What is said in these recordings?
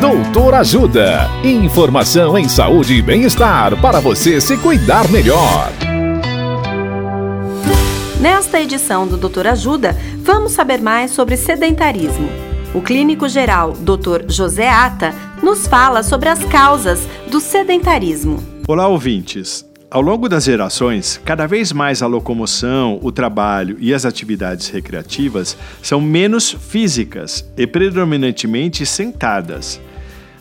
Doutor Ajuda. Informação em saúde e bem-estar para você se cuidar melhor. Nesta edição do Doutor Ajuda, vamos saber mais sobre sedentarismo. O clínico geral Dr. José Ata nos fala sobre as causas do sedentarismo. Olá, ouvintes. Ao longo das gerações, cada vez mais a locomoção, o trabalho e as atividades recreativas são menos físicas e predominantemente sentadas.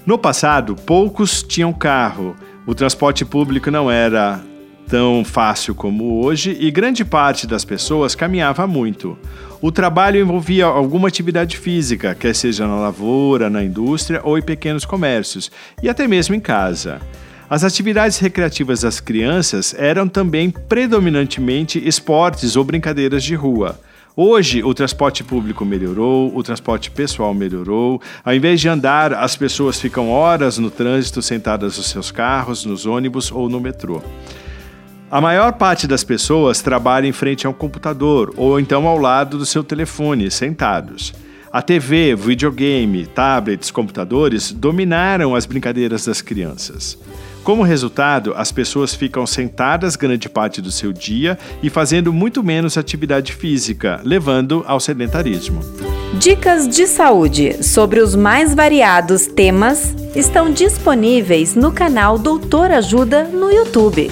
No passado, poucos tinham carro, o transporte público não era tão fácil como hoje e grande parte das pessoas caminhava muito. O trabalho envolvia alguma atividade física, quer seja na lavoura, na indústria ou em pequenos comércios, e até mesmo em casa. As atividades recreativas das crianças eram também predominantemente esportes ou brincadeiras de rua. Hoje, o transporte público melhorou, o transporte pessoal melhorou. Ao invés de andar, as pessoas ficam horas no trânsito sentadas nos seus carros, nos ônibus ou no metrô. A maior parte das pessoas trabalha em frente a um computador ou então ao lado do seu telefone, sentados. A TV, videogame, tablets, computadores dominaram as brincadeiras das crianças. Como resultado, as pessoas ficam sentadas grande parte do seu dia e fazendo muito menos atividade física, levando ao sedentarismo. Dicas de saúde sobre os mais variados temas estão disponíveis no canal Doutor Ajuda no YouTube.